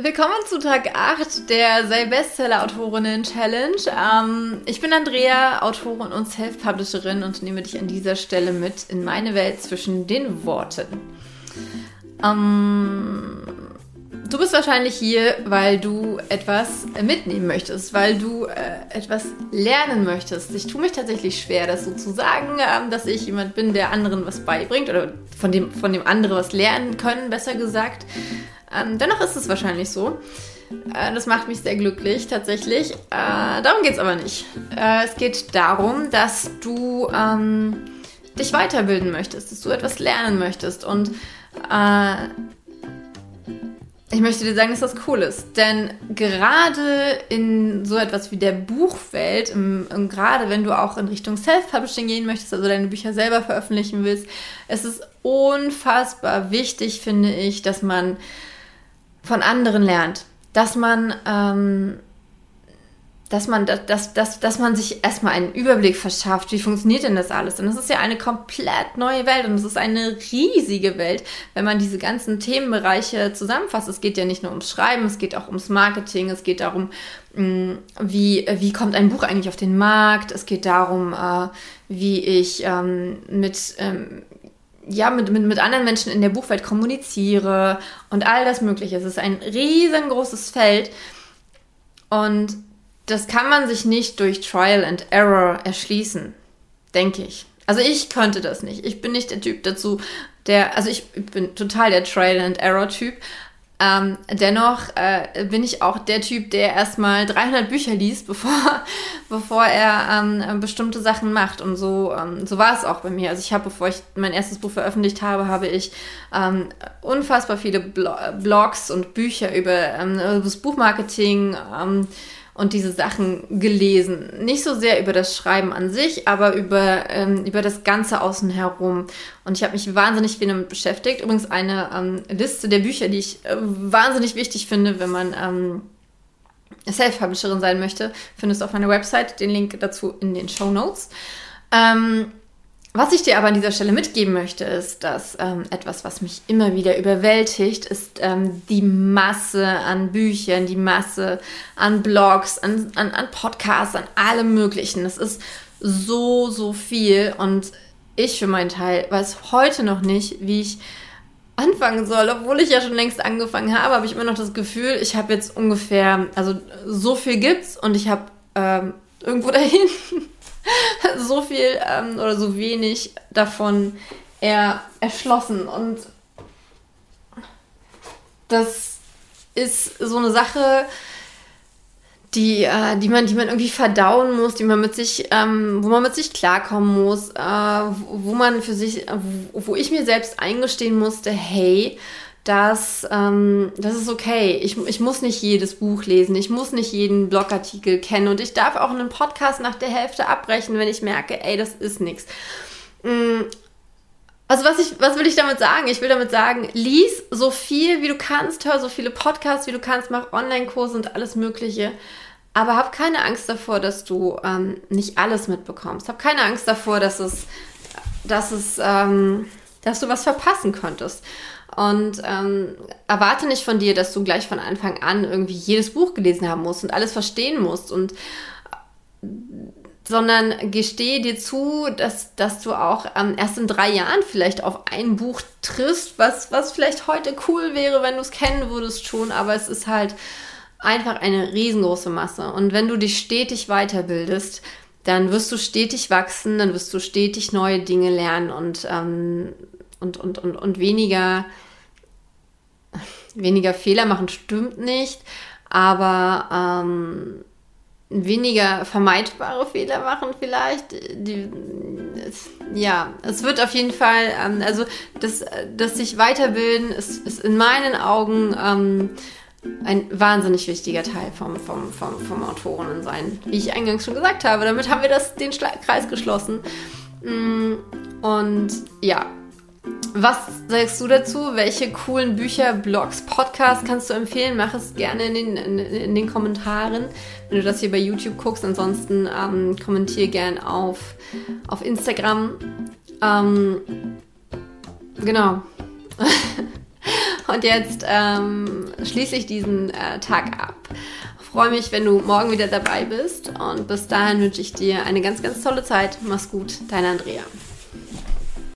Willkommen zu Tag 8 der Sei Bestseller-Autorinnen Challenge. Ähm, ich bin Andrea, Autorin und Self-Publisherin und nehme dich an dieser Stelle mit in meine Welt zwischen den Worten. Ähm, du bist wahrscheinlich hier, weil du etwas mitnehmen möchtest, weil du äh, etwas lernen möchtest. Ich tue mich tatsächlich schwer, das so zu sagen, äh, dass ich jemand bin, der anderen was beibringt oder von dem, von dem andere was lernen können, besser gesagt. Ähm, dennoch ist es wahrscheinlich so. Äh, das macht mich sehr glücklich, tatsächlich. Äh, darum geht es aber nicht. Äh, es geht darum, dass du ähm, dich weiterbilden möchtest, dass du etwas lernen möchtest. Und äh, ich möchte dir sagen, dass das cool ist. Denn gerade in so etwas wie der Buchwelt, im, im, gerade wenn du auch in Richtung Self-Publishing gehen möchtest, also deine Bücher selber veröffentlichen willst, es ist unfassbar wichtig, finde ich, dass man von anderen lernt, dass man, ähm, dass man, dass, dass, dass man sich erstmal einen Überblick verschafft, wie funktioniert denn das alles? Denn das ist ja eine komplett neue Welt und es ist eine riesige Welt, wenn man diese ganzen Themenbereiche zusammenfasst. Es geht ja nicht nur ums Schreiben, es geht auch ums Marketing, es geht darum, mm, wie, wie kommt ein Buch eigentlich auf den Markt, es geht darum, äh, wie ich ähm, mit ähm, ja, mit, mit, mit anderen Menschen in der Buchwelt kommuniziere und all das Mögliche. Es ist ein riesengroßes Feld und das kann man sich nicht durch Trial and Error erschließen, denke ich. Also ich könnte das nicht. Ich bin nicht der Typ dazu, der, also ich bin total der Trial and Error Typ, ähm, dennoch äh, bin ich auch der Typ, der erstmal 300 Bücher liest, bevor, bevor er ähm, bestimmte Sachen macht. Und so, ähm, so war es auch bei mir. Also ich habe, bevor ich mein erstes Buch veröffentlicht habe, habe ich ähm, unfassbar viele Blo Blogs und Bücher über ähm, das Buchmarketing, ähm, und diese Sachen gelesen. Nicht so sehr über das Schreiben an sich, aber über, ähm, über das Ganze außen herum. Und ich habe mich wahnsinnig viel damit beschäftigt. Übrigens eine ähm, Liste der Bücher, die ich äh, wahnsinnig wichtig finde, wenn man ähm, Self-Publisherin sein möchte, findest du auf meiner Website. Den Link dazu in den Show Notes. Ähm, was ich dir aber an dieser Stelle mitgeben möchte, ist, dass ähm, etwas, was mich immer wieder überwältigt, ist ähm, die Masse an Büchern, die Masse an Blogs, an, an, an Podcasts, an allem Möglichen. Es ist so, so viel und ich für meinen Teil weiß heute noch nicht, wie ich anfangen soll, obwohl ich ja schon längst angefangen habe, habe ich immer noch das Gefühl, ich habe jetzt ungefähr, also so viel gibt's und ich habe ähm, irgendwo dahin so viel ähm, oder so wenig davon er erschlossen. Und das ist so eine Sache, die, äh, die, man, die man irgendwie verdauen muss, die man mit sich, ähm, wo man mit sich klarkommen muss, äh, wo man für sich, wo, wo ich mir selbst eingestehen musste, hey, dass ähm, das ist okay. Ich, ich muss nicht jedes Buch lesen, ich muss nicht jeden Blogartikel kennen und ich darf auch einen Podcast nach der Hälfte abbrechen, wenn ich merke, ey, das ist nichts. Mm, also was, ich, was will ich damit sagen? Ich will damit sagen, lies so viel, wie du kannst, hör so viele Podcasts, wie du kannst, mach Online-Kurse und alles Mögliche. Aber hab keine Angst davor, dass du ähm, nicht alles mitbekommst. Hab keine Angst davor, dass es, dass es, ähm, dass du was verpassen könntest. Und ähm, erwarte nicht von dir, dass du gleich von Anfang an irgendwie jedes Buch gelesen haben musst und alles verstehen musst und sondern gestehe dir zu, dass, dass du auch ähm, erst in drei Jahren vielleicht auf ein Buch triffst, was, was vielleicht heute cool wäre, wenn du es kennen würdest schon, aber es ist halt einfach eine riesengroße Masse. Und wenn du dich stetig weiterbildest, dann wirst du stetig wachsen, dann wirst du stetig neue Dinge lernen und, ähm, und, und, und, und weniger weniger Fehler machen stimmt nicht, aber ähm, weniger vermeidbare Fehler machen vielleicht. Die, ja, es wird auf jeden Fall, ähm, also das, das sich weiterbilden ist, ist in meinen Augen ähm, ein wahnsinnig wichtiger Teil vom, vom, vom, vom Autorinnen sein, wie ich eingangs schon gesagt habe. Damit haben wir das, den Kreis geschlossen. Mm, und ja, was sagst du dazu? Welche coolen Bücher, Blogs, Podcasts kannst du empfehlen? Mach es gerne in den, in, in den Kommentaren, wenn du das hier bei YouTube guckst. Ansonsten ähm, kommentier gern auf, auf Instagram. Ähm, genau. Und jetzt ähm, schließe ich diesen äh, Tag ab. Freue mich, wenn du morgen wieder dabei bist. Und bis dahin wünsche ich dir eine ganz, ganz tolle Zeit. Mach's gut, deine Andrea.